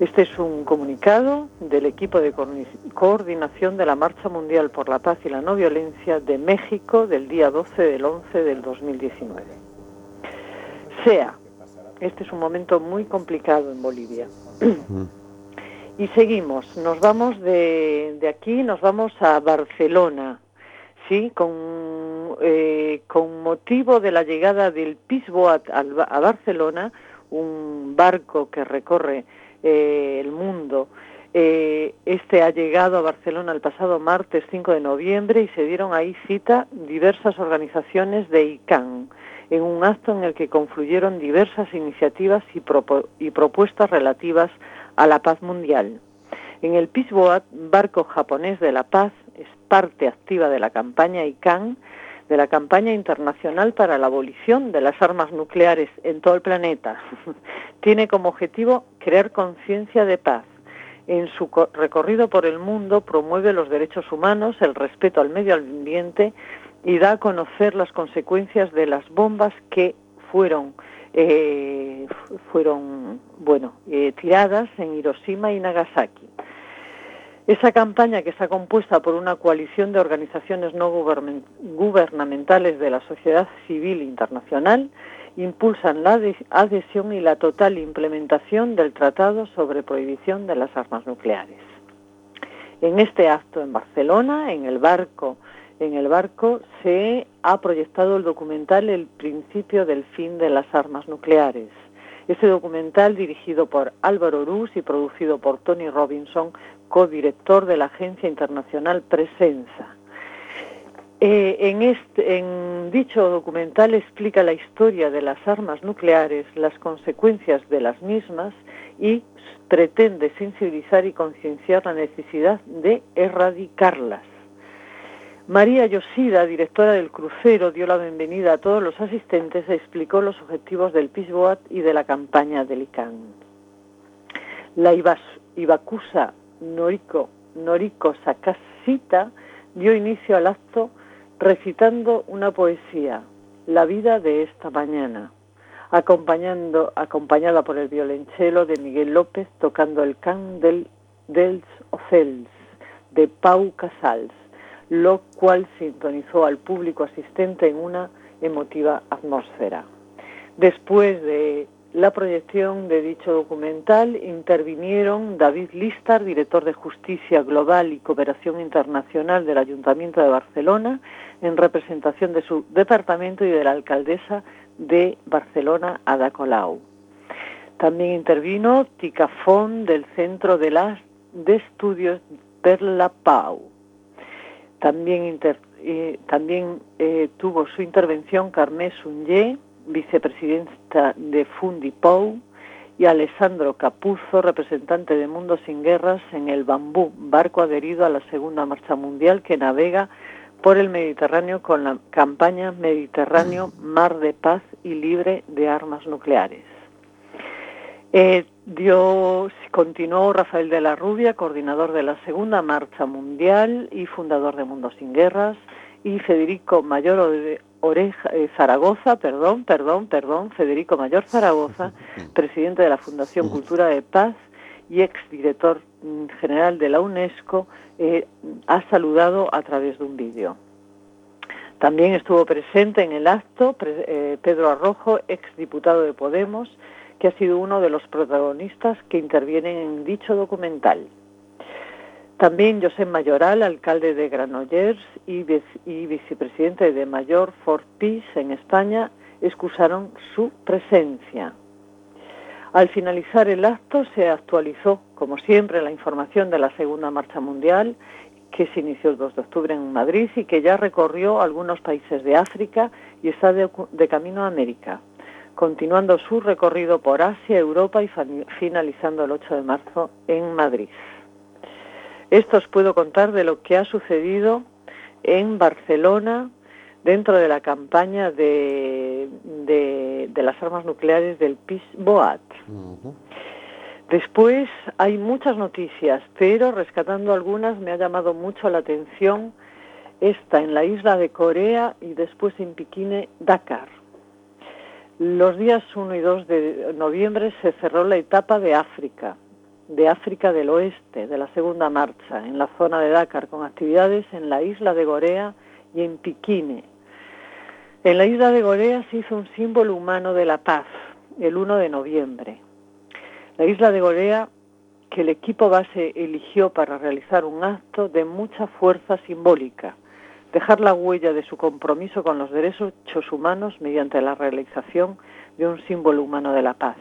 Este es un comunicado del equipo de coordi- coordinación de la Marcha Mundial por la Paz y la No Violencia de México del día 12 del 11 del 2019. Sea, este es un momento muy complicado en Bolivia. Y seguimos, nos vamos de, de aquí, nos vamos a Barcelona, ¿sí? Con, eh, con motivo de la llegada del Pisboat al Ba- a Barcelona, un barco que recorre eh, el mundo. Eh, este ha llegado a Barcelona el pasado martes 5 de noviembre y se dieron ahí cita diversas organizaciones de ICANN en un acto en el que confluyeron diversas iniciativas y, propuestas relativas a la paz mundial. En el Peace Boat, barco japonés de la paz, es parte activa de la campaña ICANN, de la campaña internacional para la abolición de las armas nucleares en todo el planeta. (laughs) Tiene como objetivo crear conciencia de paz. En su co- recorrido por el mundo promueve los derechos humanos, el respeto al medio ambiente y da a conocer las consecuencias de las bombas que fueron eh, bueno eh, tiradas en Hiroshima y Nagasaki. Esa campaña que está compuesta por una coalición de organizaciones no gubernamentales de la sociedad civil internacional impulsan la adhesión y la total implementación del Tratado sobre Prohibición de las Armas Nucleares. En este acto en Barcelona, en el barco, en el barco se ha proyectado el documental El principio del fin de las armas nucleares. Este documental, dirigido por Álvaro Orús y producido por Tony Robinson, codirector de la agencia internacional Presenza. Eh, este, en dicho documental explica la historia de las armas nucleares, las consecuencias de las mismas y pretende sensibilizar y concienciar la necesidad de erradicarlas. María Yoshida, directora del crucero, dio la bienvenida a todos los asistentes e explicó los objetivos del Peace y de la campaña del ICANN. La Ibakusa Noriko, Noriko Sakashita dio inicio al acto recitando una poesía, La vida de esta mañana, acompañada por el violonchelo de Miguel López tocando el can del, dels Ocels de Pau Casals, lo cual sintonizó al público asistente en una emotiva atmósfera. Después de la proyección de dicho documental intervinieron David Listar, director de Justicia Global y Cooperación Internacional del Ayuntamiento de Barcelona, en representación de su departamento y de la alcaldesa de Barcelona, Ada Colau. También intervino Tica Font del Centro de, las, de Estudios Perla Pau. También eh, eh, tuvo su intervención Carmé Sunye, vicepresidenta de Fundipou, y Alessandro Capuzzo, representante de Mundo Sin Guerras en el Bambú, barco adherido a la Segunda Marcha Mundial que navega por el Mediterráneo con la campaña Mediterráneo Mar de Paz y Libre de Armas Nucleares. Eh, dio, continuó Rafael de la Rubia, coordinador de la Segunda Marcha Mundial y fundador de Mundo Sin Guerras, y Federico Mayor Oreja, eh, Zaragoza, perdón, perdón, perdón, Federico Mayor Zaragoza, (laughs) presidente de la Fundación Cultura de Paz y exdirector mm, general de la UNESCO, eh, ha saludado a través de un vídeo. También estuvo presente en el acto pre- eh, Pedro Arrojo, exdiputado de Podemos, que ha sido uno de los protagonistas que intervienen en dicho documental. También José Mayoral, alcalde de Granollers y, vice- y vicepresidente de Mayor for Peace en España, excusaron su presencia. Al finalizar el acto se actualizó, como siempre, la información de la Segunda Marcha Mundial, que se inició el 2 de octubre en Madrid y que ya recorrió algunos países de África y está de camino a América, continuando su recorrido por Asia, Europa y finalizando el 8 de marzo en Madrid. Esto os puedo contar de lo que ha sucedido en Barcelona dentro de la campaña de, de- de las armas nucleares del Peace Boat. Después hay muchas noticias, pero rescatando algunas me ha llamado mucho la atención esta en la isla de Corea y después en Piquine, Dakar. Los días 1 y 2 de noviembre se cerró la etapa de África, de África del Oeste, de la segunda marcha, en la zona de Dakar, con actividades en la isla de Gorea y en Piquine. En la isla de Gorea se hizo un símbolo humano de la paz, el 1 de noviembre. La isla de Gorea, que el equipo base eligió para realizar un acto de mucha fuerza simbólica, dejar la huella de su compromiso con los derechos humanos mediante la realización de un símbolo humano de la paz.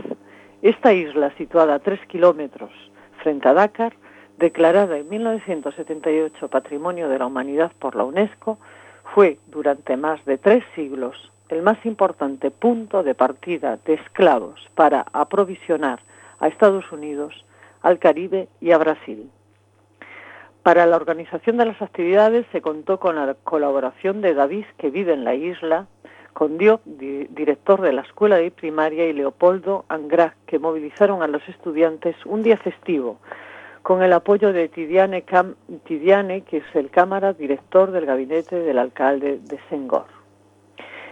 Esta isla, situada a tres kilómetros frente a Dakar, declarada en 1978 Patrimonio de la Humanidad por la UNESCO, fue durante más de tres siglos el más importante punto de partida de esclavos para aprovisionar a Estados Unidos, al Caribe y a Brasil. Para la organización de las actividades se contó con la colaboración de David, que vive en la isla, con Diop, di- director de la escuela de primaria, y Leopoldo Angra, que movilizaron a los estudiantes un día festivo, con el apoyo de Tidiane, Cam- Tidiane, que es el cámara director del gabinete del alcalde de Sengor.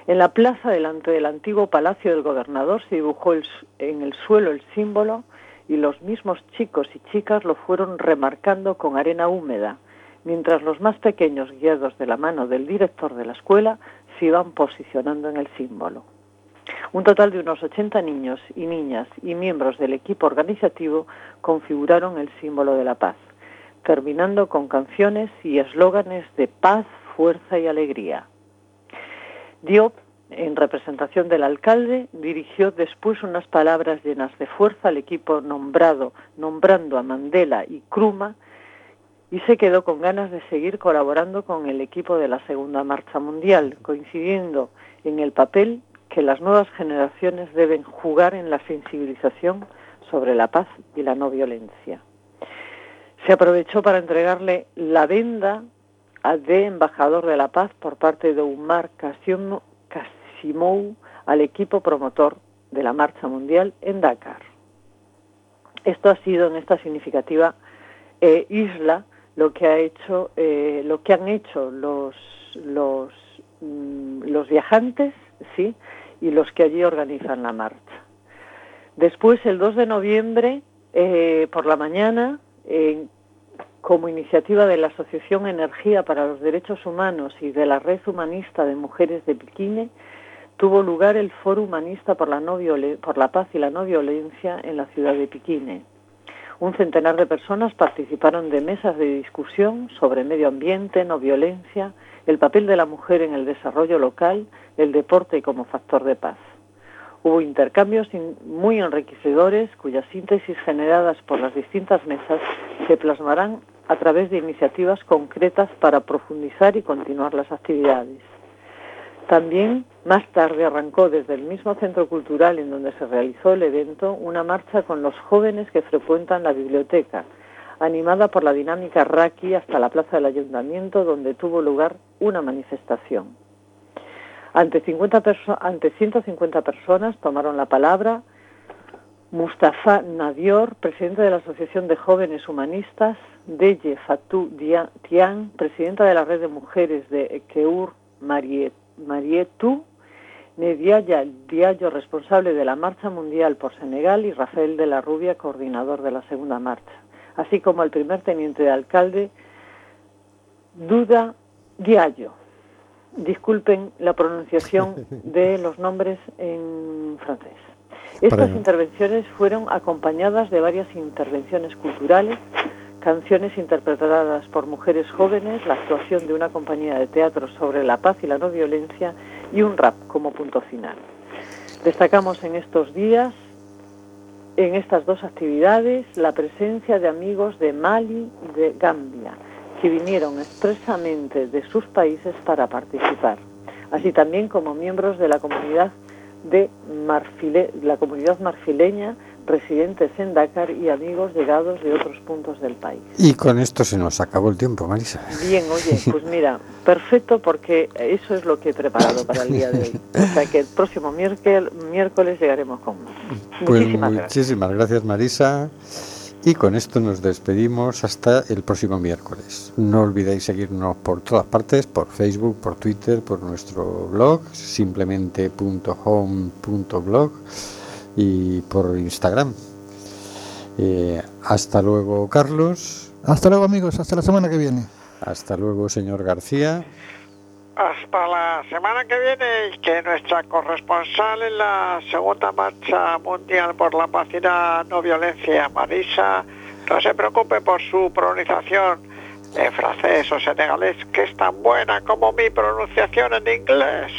En la plaza delante del antiguo palacio del gobernador se dibujó en el suelo el símbolo y los mismos chicos y chicas lo fueron remarcando con arena húmeda, mientras los más pequeños, guiados de la mano del director de la escuela, se iban posicionando en el símbolo. Un total de unos 80 niños y niñas y miembros del equipo organizativo configuraron el símbolo de la paz, terminando con canciones y eslóganes de paz, fuerza y alegría. En representación del alcalde, dirigió después unas palabras llenas de fuerza al equipo nombrado, nombrando a Mandela y Kruma, y se quedó con ganas de seguir colaborando con el equipo de la Segunda Marcha Mundial, coincidiendo en el papel que las nuevas generaciones deben jugar en la sensibilización sobre la paz y la no violencia. Se aprovechó para entregarle la venda de embajador de la paz por parte de Umar Kasimo- Kasimou al equipo promotor de la Marcha Mundial en Dakar. Esto ha sido en esta significativa eh, isla lo que ha hecho, eh, lo que han hecho mm, los viajantes, sí, y los que allí organizan la marcha. Después, el 2 de noviembre, eh, por la mañana, como iniciativa de la Asociación Energía para los Derechos Humanos y de la Red Humanista de Mujeres de Piquine, tuvo lugar el Foro Humanista por la, Paz y la No Violencia en la ciudad de Piquine. Un centenar de personas participaron de mesas de discusión sobre medio ambiente, no violencia, el papel de la mujer en el desarrollo local, el deporte como factor de paz. Hubo intercambios in- muy enriquecedores cuyas síntesis generadas por las distintas mesas se plasmarán a través de iniciativas concretas para profundizar y continuar las actividades. También más tarde arrancó desde el mismo centro cultural en donde se realizó el evento una marcha con los jóvenes que frecuentan la biblioteca, animada por la dinámica Raki hasta la plaza del ayuntamiento donde tuvo lugar una manifestación. Ante, 50 ante 150 personas tomaron la palabra Mustafa Nadior, presidente de la Asociación de Jóvenes Humanistas, Deye Fatou Tian, presidenta de la Red de Mujeres de Ekeur Marietu, Nediaya Diallo, responsable de la Marcha Mundial por Senegal, y Rafael de la Rubia, coordinador de la segunda marcha, así como el primer teniente de alcalde, Duda Diallo. Disculpen la pronunciación (laughs) de los nombres en francés. Estas intervenciones fueron acompañadas de varias intervenciones culturales, canciones interpretadas por mujeres jóvenes, la actuación de una compañía de teatro sobre la paz y la no violencia y un rap como punto final. Destacamos en estos días, en estas dos actividades, la presencia de amigos de Mali y de Gambia, que vinieron expresamente de sus países para participar, así también como miembros de la comunidad de Marfile, la comunidad marfileña, residentes en Dakar y amigos llegados de otros puntos del país. Y con esto se nos acabó el tiempo, Marisa. Bien, oye, pues mira, perfecto porque eso es lo que he preparado para el día de hoy. O sea que el próximo miércoles, miércoles llegaremos con más. Pues muchísimas, muchísimas gracias Marisa. Y con esto nos despedimos hasta el próximo miércoles. No olvidéis seguirnos por todas partes, por Facebook, por Twitter, por nuestro blog, simplemente.home.blog y por Instagram. Eh, hasta luego, Carlos. Hasta luego, amigos. Hasta la semana que viene. Hasta luego, señor García. Hasta la semana que viene y que nuestra corresponsal en la segunda marcha mundial por la paz y la no violencia, Marisa, no se preocupe por su pronunciación en francés o senegalés, que es tan buena como mi pronunciación en inglés.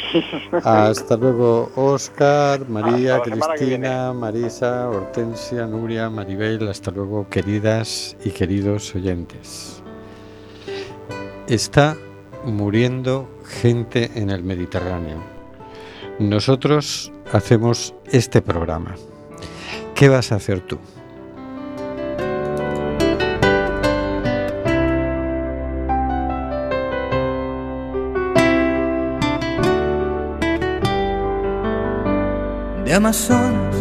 (laughs) Hasta luego, Oscar, María, Cristina, Marisa, Hortensia, Nuria, Maribel. Hasta luego, queridas y queridos oyentes. Está muriendo gente en el Mediterráneo. Nosotros hacemos este programa. ¿Qué vas a hacer tú? De Amazon